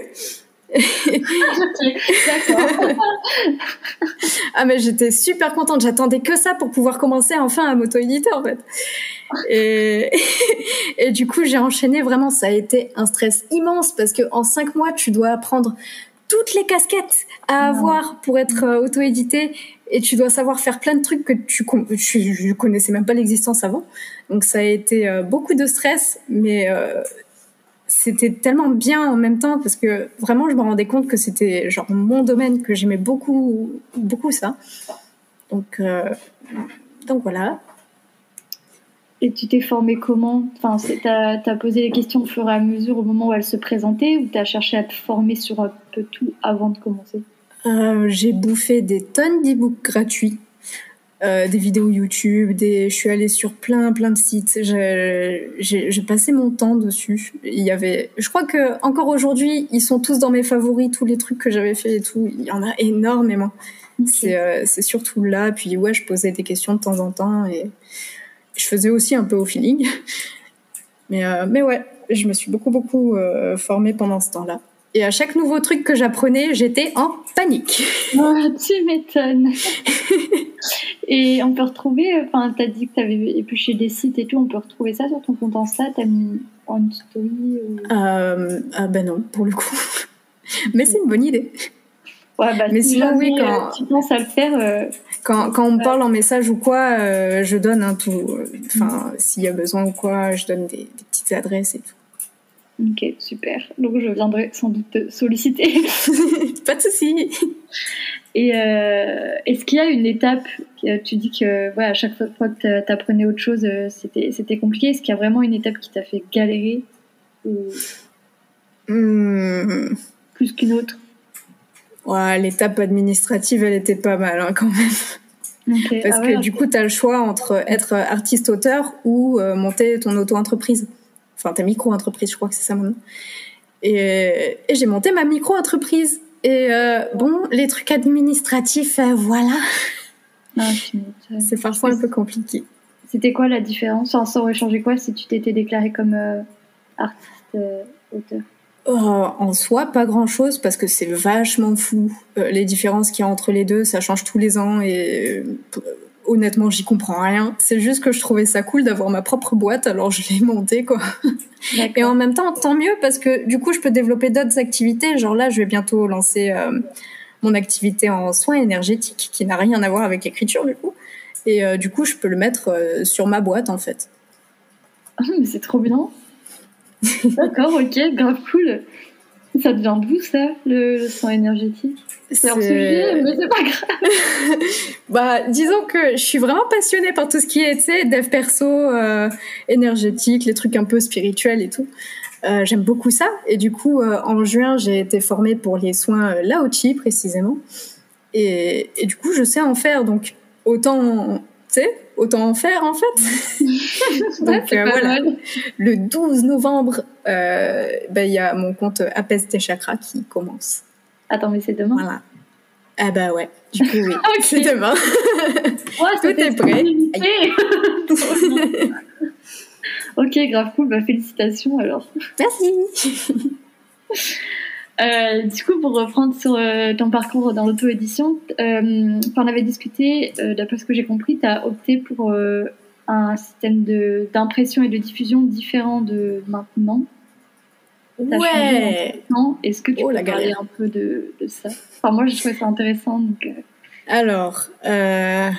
Ah mais j'étais super contente, j'attendais que ça pour pouvoir commencer enfin à m'auto-éditer en fait. Et, et du coup j'ai enchaîné vraiment, ça a été un stress immense parce que en cinq mois tu dois apprendre toutes les casquettes à avoir pour être euh, auto-édité et tu dois savoir faire plein de trucs que tu, tu connaissais même pas l'existence avant. Donc ça a été euh, beaucoup de stress, mais euh, c'était tellement bien en même temps parce que vraiment je me rendais compte que c'était genre mon domaine que j'aimais beaucoup beaucoup ça. Donc euh, donc voilà. Et tu t'es formée comment? Enfin t'as as posé les questions au fur et à mesure au moment où elles se présentaient ou t'as cherché à te former sur un peu tout avant de commencer? Euh, j'ai bouffé des tonnes d'e-books gratuits euh, des vidéos YouTube, des... je suis allée sur plein plein de sites. J'ai passé mon temps dessus. Il y avait, je crois que encore aujourd'hui, ils sont tous dans mes favoris, tous les trucs que j'avais fait et tout. Il y en a énormément. Euh, c'est surtout là. Puis ouais, je posais des questions de temps en temps et je faisais aussi un peu au feeling. Mais euh, mais ouais, je me suis beaucoup beaucoup formée pendant ce temps-là. Et à chaque nouveau truc que j'apprenais, j'étais en panique. Oh, tu m'étonnes. et on peut retrouver, enfin, t'as dit que t'avais épluché des sites et tout, on peut retrouver ça sur ton compte Insta, t'as mis en story euh, Ah ben non, pour le coup. Mais c'est une bonne idée. Ouais, bah, Mais sinon, oui, quand tu penses à le faire. Euh, quand, quand on me parle en message ou quoi, euh, je donne un tout. Enfin, s'il y a besoin ou quoi, je donne des, des petites adresses et tout. Ok, super. Donc je viendrai sans doute te solliciter. Pas de souci. Et euh, est-ce qu'il y a une étape, tu dis que voilà, à chaque fois que tu apprenais autre chose, euh, c'était, c'était compliqué. Est-ce qu'il y a vraiment une étape qui t'a fait galérer Hmm. Plus qu'une autre? Ouais, l'étape administrative, elle était pas mal hein, quand même. Parce Ah que du coup, tu as le choix entre être artiste-auteur ou euh, monter ton auto-entreprise. Enfin, ta micro-entreprise, je crois que c'est ça maintenant. Et, et j'ai monté ma micro-entreprise. Et euh, bon, les trucs administratifs, euh, voilà. Ah. C'est parfois un peu compliqué. C'était quoi la différence? Ça aurait changé quoi si tu t'étais déclaré comme euh, artiste euh, auteur? Oh, en soi, pas grand chose parce que c'est vachement fou. Euh, les différences qu'il y a entre les deux, ça change tous les ans et euh, honnêtement, j'y comprends rien. C'est juste que je trouvais ça cool d'avoir ma propre boîte, alors je l'ai montée quoi. Et en même temps, tant mieux parce que du coup, je peux développer d'autres activités. Genre là, je vais bientôt lancer euh, mon activité en soins énergétiques qui n'a rien à voir avec l'écriture du coup. Et euh, du coup, je peux le mettre euh, sur ma boîte en fait. Ah, mais c'est trop bien. D'accord, ok, grave cool. Ça devient d'où ça, le, le sang énergétique? C'est C'est- sujet, mais c'est pas grave. Bah, disons que je suis vraiment passionnée par tout ce qui est, tu sais, dev perso, euh, énergétique, les trucs un peu spirituels et tout. Euh, J'aime beaucoup ça. Et du coup, euh, en juin, j'ai été formée pour les soins Lao-Chi, précisément. Et, et du coup, je sais en faire. Donc, autant, tu sais, autant en faire, en fait. Donc, euh, voilà. mal. Le 12 novembre, euh, ben, il y a mon compte Apaise tes chakras qui commence. Attends, mais c'est demain? Voilà. Ah bah ouais, du coup oui, Ok. c'est demain. Ouais, Tout est prêt. ok, grave cool. Bah, félicitations alors. Merci. Euh, du coup, pour reprendre sur euh, ton parcours dans l'auto-édition, euh, on avait discuté, euh, d'après ce que j'ai compris, tu as opté pour euh, un système de- d'impression et de diffusion différent de maintenant. Ouais. Est-ce que tu Oh, peux la parler un peu de, de ça? Enfin, moi, j'ai trouvé ça intéressant. Donc, euh, Alors, euh,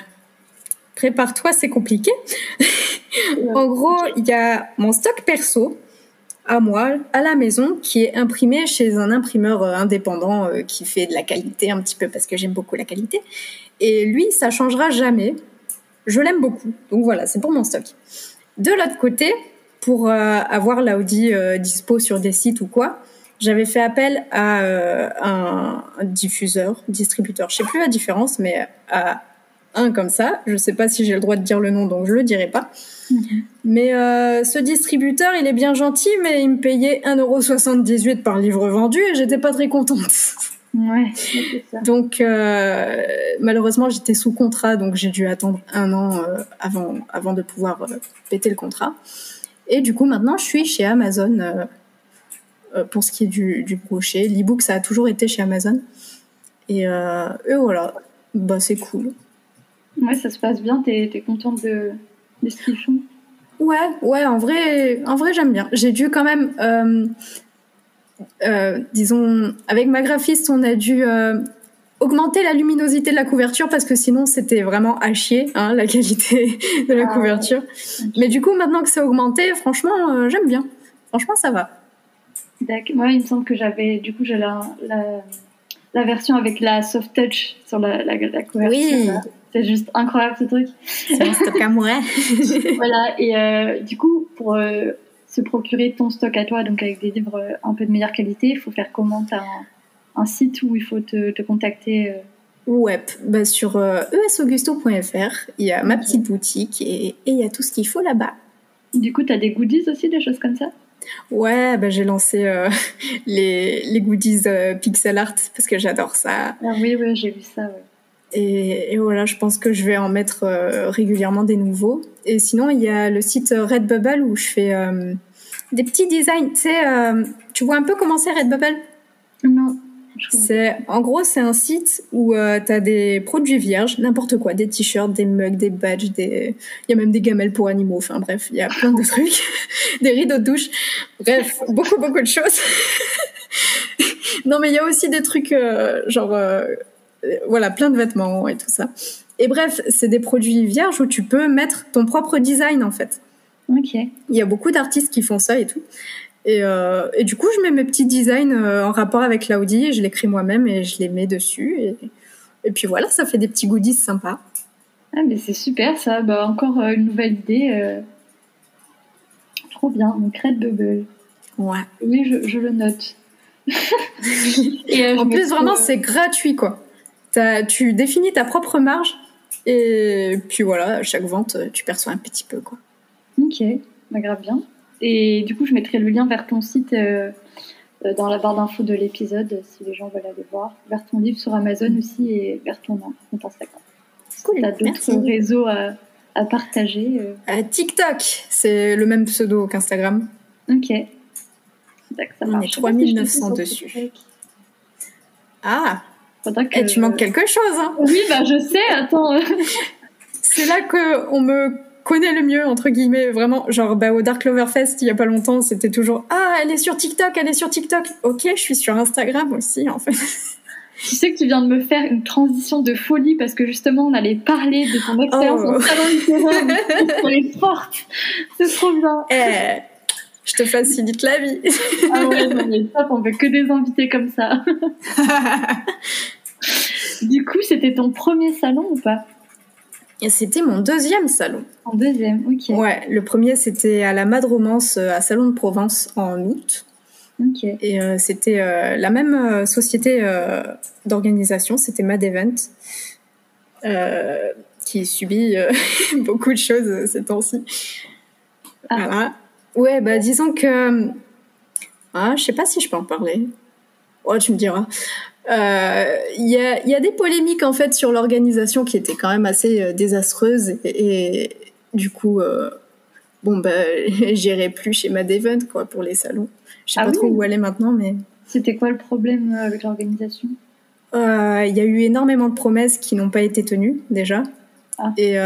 prépare-toi, c'est compliqué. en gros, il y a mon stock perso à moi, à la maison, qui est imprimé chez un imprimeur euh, indépendant euh, qui fait de la qualité un petit peu parce que j'aime beaucoup la qualité. Et lui, ça changera jamais. Je l'aime beaucoup. Donc voilà, c'est pour mon stock. De l'autre côté, pour euh, avoir l'Audi dispo sur des sites ou quoi, j'avais fait appel à un diffuseur, distributeur, je sais plus la différence, mais à un comme ça. Je sais pas si j'ai le droit de dire le nom, donc je le dirai pas. Mais euh, ce distributeur, il est bien gentil, mais il me payait 1,78€ par livre vendu et j'étais pas très contente. ouais, ça. Donc euh, malheureusement, j'étais sous contrat, donc j'ai dû attendre un an euh, avant, avant de pouvoir péter le contrat. Et du coup, maintenant, je suis chez Amazon pour ce qui est du, du brochet. L'e-book, ça a toujours été chez Amazon. Et, et voilà, bah, c'est cool. Ouais, ça se passe bien. T'es es contente de, de ce qu'ils font? Ouais, ouais, en vrai, en vrai, j'aime bien. J'ai dû quand même, euh, euh, disons, avec ma graphiste, on a dû euh, augmenter la luminosité de la couverture parce que sinon c'était vraiment à chier, hein, la qualité de la Ah, couverture. Mais du coup, maintenant que c'est augmenté, franchement, j'aime bien. Franchement, ça va. D'accord. Moi, il me semble que j'avais, du coup, j'ai la, la, la version avec la soft touch sur la, la, la couverture. Oui. C'est juste incroyable ce truc. C'est mon stock à moi. voilà. Et euh, du coup, pour euh, se procurer ton stock à toi, donc avec des livres euh, un peu de meilleure qualité, il faut faire comment? T'as un, un site où il faut te, te contacter euh, Ouais, bah sur esaugusto.fr, il y a ma petite boutique et et il y a tout ce qu'il faut là-bas. Du coup, tu as des goodies aussi, des choses comme ça? Ouais, bah j'ai lancé euh, les, les goodies euh, pixel art parce que j'adore ça. ah, Oui, oui, j'ai vu ça. ouais. Et, et voilà, je pense que je vais en mettre euh, régulièrement des nouveaux. Et sinon, il y a le site Redbubble où je fais euh, des petits designs. Tu sais, euh, tu vois un peu comment c'est Redbubble? Non. C'est en gros, c'est un site où euh, tu as des produits vierges, n'importe quoi, des t-shirts, des mugs, des badges, des il y a même des gamelles pour animaux. Enfin bref, il y a plein de trucs, des rideaux de douche. Bref, beaucoup beaucoup de choses. non, mais il y a aussi des trucs euh, genre euh, euh, voilà, plein de vêtements et tout ça. Et bref, c'est des produits vierges où tu peux mettre ton propre design en fait. Ok. Il y a beaucoup d'artistes qui font ça et tout. Et, euh, et, du coup, je mets mes petits designs euh, en rapport avec l'Audi, je l'écris moi-même et je les mets dessus. Et, et, puis voilà, ça fait des petits goodies sympas. Ah, mais c'est super ça, bah, encore une nouvelle idée. Trop bien, mon Red Bubble. Ouais. Oui, je, je le note. et, en plus, vraiment, c'est gratuit quoi. Tu définis ta propre marge et puis voilà, à chaque vente, tu perçois un petit peu quoi. Ok, bah, grave bien. Et du coup, je mettrai le lien vers ton site euh, euh, dans la barre d'infos de l'épisode si les gens veulent aller voir. Vers ton livre sur Amazon aussi et vers ton compte Instagram. Cool. Tu as d'autres réseaux à, à partager euh... TikTok, c'est le même pseudo qu'Instagram. Ok. Ça On est 3900 dessus. Ah que... Et tu manques quelque chose. Hein. Oui, bah je sais, attends. c'est là que on me connaît le mieux entre guillemets vraiment genre bah, au Dark Lover Fest il y a pas longtemps c'était toujours ah elle est sur TikTok elle est sur TikTok ok je suis sur Instagram aussi en fait tu sais que tu viens de me faire une transition de folie parce que justement on allait parler de ton expérience oh. en salon littéraire pour les portes c'est trop bien eh, je te facilite la vie ah ouais non mais top on veut que des invités comme ça du coup c'était ton premier salon ou pas? C'était mon deuxième salon. En deuxième, ok. Ouais, le premier c'était à la Mad Romance euh, à Salon de Provence en août. Ok. Et euh, c'était euh, la même société d'organisation, c'était Mad Event, qui subit beaucoup de choses ces temps-ci. Ah. Voilà. Ouais, bah disons que. Ah, je sais pas si je peux en parler. Ouais, tu me diras. Il euh, y, a, y, a, des polémiques en fait sur l'organisation qui étaient quand même assez euh, désastreuses et, et, du coup, euh, bon bah j'irai plus chez Mad Event quoi pour les salons. Je sais ah pas trop où aller maintenant, mais. C'était quoi le problème avec l'organisation? Il y a eu énormément de promesses qui n'ont pas été tenues déjà, ah. et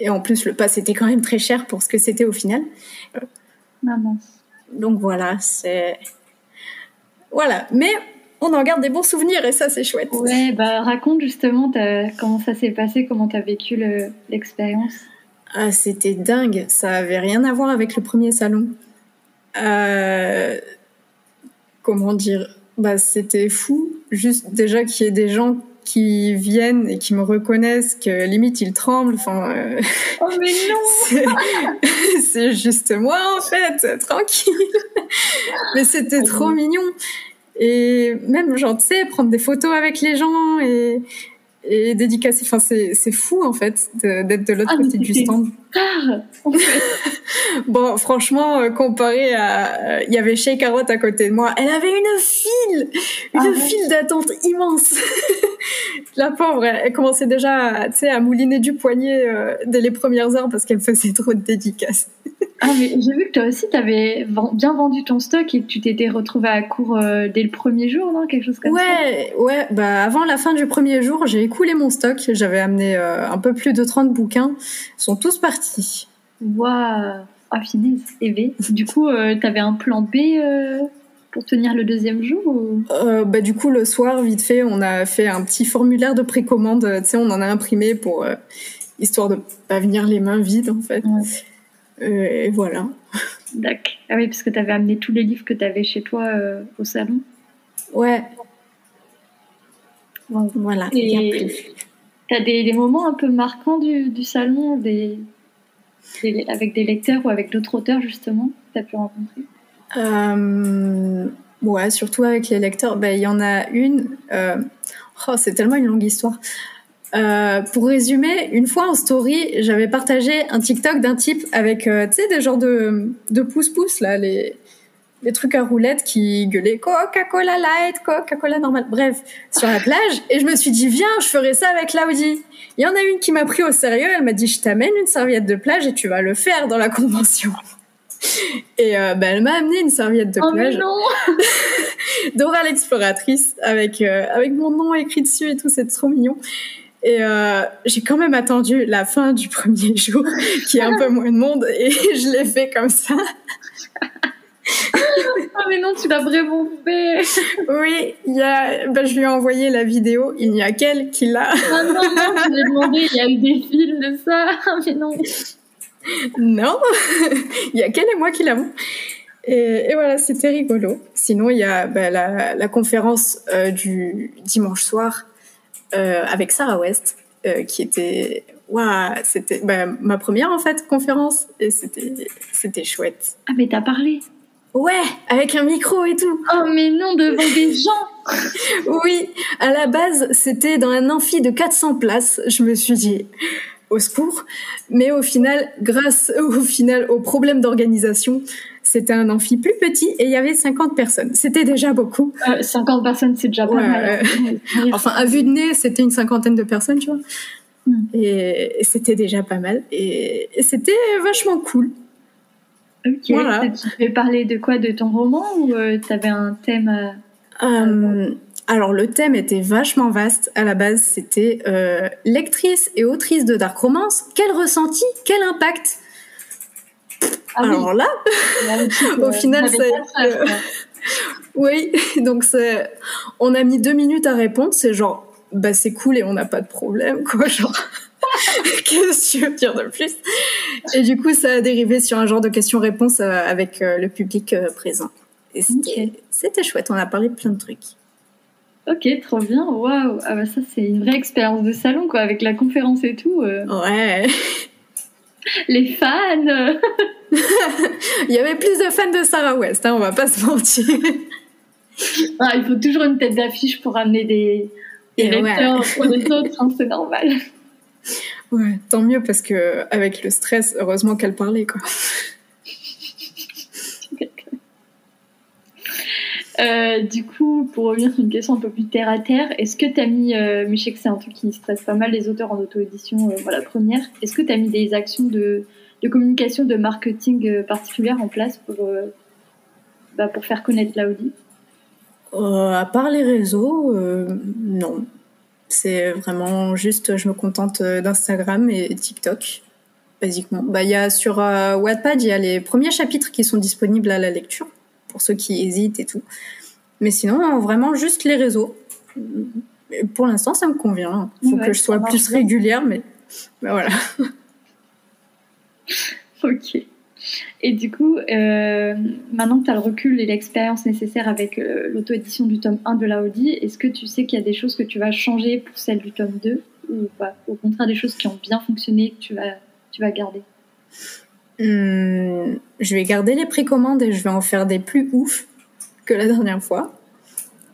et en plus le pass était quand même très cher pour ce que c'était au final. Ah, Donc voilà, c'est voilà, mais on en garde des bons souvenirs et ça c'est chouette. Ouais, bah raconte justement comment ça s'est passé, comment tu as vécu l'expérience. ah, c'était dingue, ça avait rien à voir avec le premier salon. Euh, comment dire? Bah c'était fou, juste déjà qu'il y ait des gens qui viennent et qui me reconnaissent, que limite ils tremblent. Enfin, euh, oh mais non C'est juste moi en fait, tranquille. mais c'était trop mignon. Et même, genre, tu sais, prendre des photos avec les gens et, et dédicacer. Enfin, c'est fou, en fait, d'être de, l'autre ah, côté du stand. bon, franchement, euh, comparé à... Il y avait Shea Carotte à côté de moi. Elle avait une file Une ah file d'attente immense La pauvre, elle, commençait déjà, tu sais, à mouliner du poignet euh, dès les premières heures parce qu'elle faisait trop de dédicaces. Ah, mais j'ai vu que toi aussi, tu avais bien vendu ton stock et que tu t'étais retrouvée à court euh, dès le premier jour, non? Quelque chose comme ouais, ça? Ouais, bah, avant la fin du premier jour, j'ai écoulé mon stock. J'avais amené euh, un peu plus de 30 bouquins. Ils sont tous partis. Waouh Ah, finesse. Et B. Du coup, euh, tu avais un plan B pour tenir le deuxième jour bah, Du coup, le soir, vite fait, on a fait un petit formulaire de précommande. Tu sais, on en a imprimé pour histoire de pas venir les mains vides, en fait. Euh, et voilà. D'accord. Ah oui, parce que tu avais amené tous les livres que tu avais chez toi euh, au salon. Ouais. voilà. Et tu as des, des, moments un peu marquants du, du salon, des, avec des lecteurs ou avec d'autres auteurs, justement, que tu as pu rencontrer? Euh, Ouais, surtout avec les lecteurs. Ben, il y en a une. Oh, c'est tellement une longue histoire. Euh, pour résumer, une fois en story, j'avais partagé un TikTok d'un type avec, euh, tu sais, des genres de, de pouce-pouce, là, les, les trucs à roulettes qui gueulaient Coca-Cola light, Coca-Cola normal, bref, sur la plage. Et je me suis dit, viens, je ferai ça avec Laudi. Il y en a une qui m'a pris au sérieux, elle m'a dit, je t'amène une serviette de plage et tu vas le faire dans la convention. Et euh, bah, elle m'a amené une serviette de oh plage. non Dora l'exploratrice avec euh, avec mon nom écrit dessus et tout, c'est trop mignon. Et euh, j'ai quand même attendu la fin du premier jour, qui est un peu moins de monde, et je l'ai fait comme ça. oh mais non, tu l'as vraiment fait. Oui, il y a, ben, je lui ai envoyé la vidéo. Il n'y a qu'elle qui l'a. Ah non, non, je l'ai demandé. Il y a eu des films de ça. Ah, mais non. Non, il y a qu'elle et moi qui l'avons. Et, voilà, c'était rigolo. Sinon, il y a bah, la, conférence euh, du dimanche soir euh, avec Sarah West, euh, qui était, waouh, c'était bah, ma première en fait conférence, et c'était, c'était chouette. Ah mais t'as parlé Ouais, avec un micro et tout. Oh mais non, devant des gens. oui, à la base, c'était dans un amphi de 400 places. Je me suis dit, au secours. Mais au final, grâce au final au problème d'organisation, c'était un amphi plus petit et il y avait 50 personnes. C'était déjà beaucoup. 50 euh, personnes, c'est déjà pas mal. enfin, à vue de nez, c'était une cinquantaine de personnes, tu vois. Hmm. Et, c'était déjà pas mal. Et, c'était vachement cool. Ok. Voilà. Tu veux parler de quoi? De ton roman ou euh, tu avais un thème euh, alors le thème était vachement vaste à la base, c'était euh, lectrice et autrice de dark romance, quel ressenti, quel impact? Ah Alors là, au final, c'est oui, donc c'est on a mis deux minutes à répondre, c'est genre bah c'est cool et on n'a pas de problème quoi, genre qu'est-ce que tu veux dire de plus? Et du coup, ça a dérivé sur un genre de questions-réponses euh, avec euh, le public présent. Et c'était chouette, on a parlé de plein de trucs. Ok, trop bien. Waouh. Ah bah ça c'est une vraie expérience de salon quoi, avec la conférence et tout. Euh. Ouais. Les fans. il y avait plus de fans de Sarah West, hein, on va pas se mentir. Ah, il faut toujours une tête d'affiche pour amener des, lecteurs pour les autres, hein, c'est normal. Ouais, tant mieux parce que avec le stress, heureusement qu'elle parlait quoi. Euh, du coup, pour revenir sur une question un peu plus terre à terre, est-ce que tu as mis, euh, mais je sais que c'est un truc qui stresse pas mal les auteurs en auto-édition, euh, voilà, première, est-ce que tu as mis des actions de, communication, de marketing euh, particulières en place pour, bah, pour faire connaître l'Audi À part les réseaux, non. C'est vraiment juste, je me contente d'Instagram et TikTok, basiquement. Bah, y a sur Wattpad, il y a les premiers chapitres qui sont disponibles à la lecture pour ceux qui hésitent et tout. Mais sinon, vraiment juste les réseaux. pour l'instant, ça me convient. Il faut que je sois plus régulière, mais, voilà. ok. Et du coup, euh, maintenant que tu as le recul et l'expérience nécessaire avec euh, l'auto-édition du tome 1 de la Audi, est-ce que tu sais qu'il y a des choses que tu vas changer pour celle du tome 2 ou pas? Au contraire, des choses qui ont bien fonctionné que tu vas, tu vas garder? Hum, je vais garder les précommandes et je vais en faire des plus ouf que la dernière fois.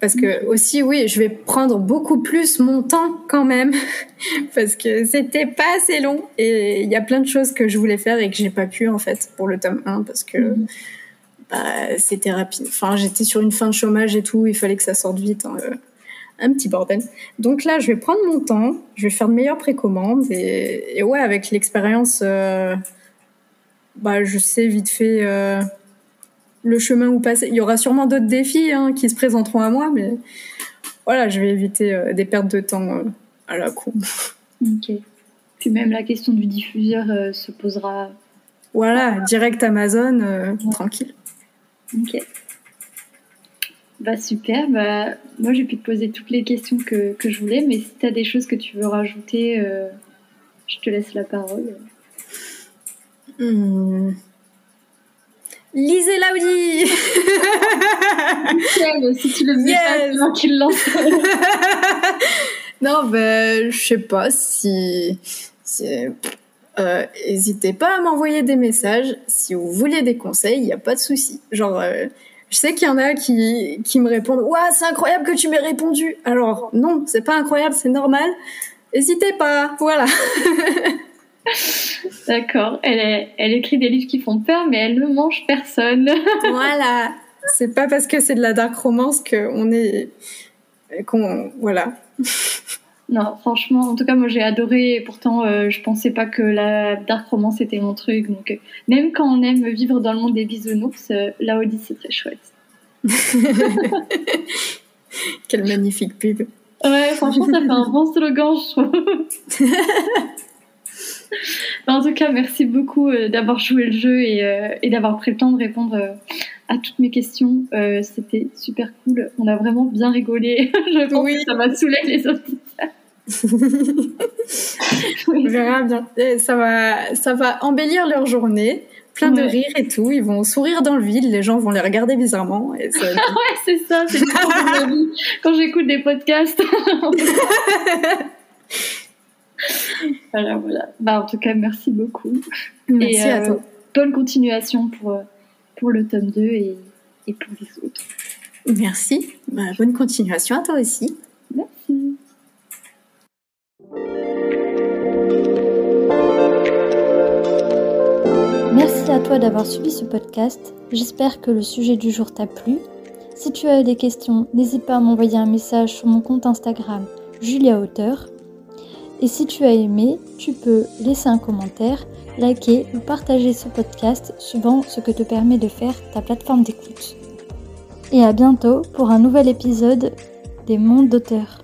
Parce que aussi, oui, je vais prendre beaucoup plus mon temps quand même, parce que c'était pas assez long et il y a plein de choses que je voulais faire et que j'ai pas pu en fait pour le tome 1 parce que mhm. bah, c'était rapide. Enfin, j'étais sur une fin de chômage et tout, il fallait que ça sorte vite. Hein, euh, un petit bordel. Donc là, je vais prendre mon temps, je vais faire de meilleures précommandes et, et ouais, avec l'expérience. Euh, bah, je sais vite fait euh, le chemin où passer. Il y aura sûrement d'autres défis hein, qui se présenteront à moi, mais voilà, je vais éviter euh, des pertes de temps euh, à la con. Ok. Puis même la question du diffuseur se posera. Voilà, direct Amazon, tranquille. Ok. Bah super, bah, moi j'ai pu te poser toutes les questions que, que je voulais, mais si tu as des choses que tu veux rajouter, je te laisse la parole. Hmm. Lisez Laudi Si tu le yes. lance. non, ben, je sais pas si. Euh, n'hésitez pas à m'envoyer des messages. Si vous voulez des conseils, il n'y a pas de souci. Genre, euh, je sais qu'il y en a qui, qui me répondent Ouah, c'est incroyable que tu m'aies répondu. Alors, non, c'est pas incroyable, c'est normal. N'hésitez pas. Voilà. D'accord. Elle, elle écrit des livres qui font peur, mais elle ne mange personne. voilà. C'est pas parce que c'est de la dark romance qu'on est. qu'on. Voilà. Non, franchement, en tout cas, moi j'ai adoré. Et pourtant, euh, je pensais pas que la dark romance était mon truc. Donc, euh, même quand on aime vivre dans le monde des bisounours, euh, la Odyssée c'est très chouette. Quelle magnifique pub. Ouais, franchement, ça fait un bon slogan, je trouve. en tout cas, merci beaucoup euh, d'avoir joué le jeu et, euh, et d'avoir pris le temps de répondre euh, à toutes mes questions. C'était super cool. On a vraiment bien rigolé. Je pense que ça va saouler les auditeurs. On verra bien. ça va, ça va embellir leur journée. plein de rire et tout. Ils vont sourire dans le vide, les gens vont les regarder bizarrement. Et ouais, c'est ça, c'est quand j'écoute des podcasts. Voilà, voilà. Bah, en tout cas, merci beaucoup. Merci à euh, toi. Bonne continuation pour, euh, pour le tome 2 et, et pour les autres. Merci. Bah, bonne continuation à toi aussi. Merci. Merci à toi d'avoir suivi ce podcast. J'espère que le sujet du jour t'a plu. Si tu as des questions, n'hésite pas à m'envoyer un message sur mon compte Instagram Julia Auteur. Et si tu as aimé, tu peux laisser un commentaire, liker ou partager ce podcast suivant ce que te permet de faire ta plateforme d'écoute. Et à bientôt pour un nouvel épisode des mondes d'auteurs.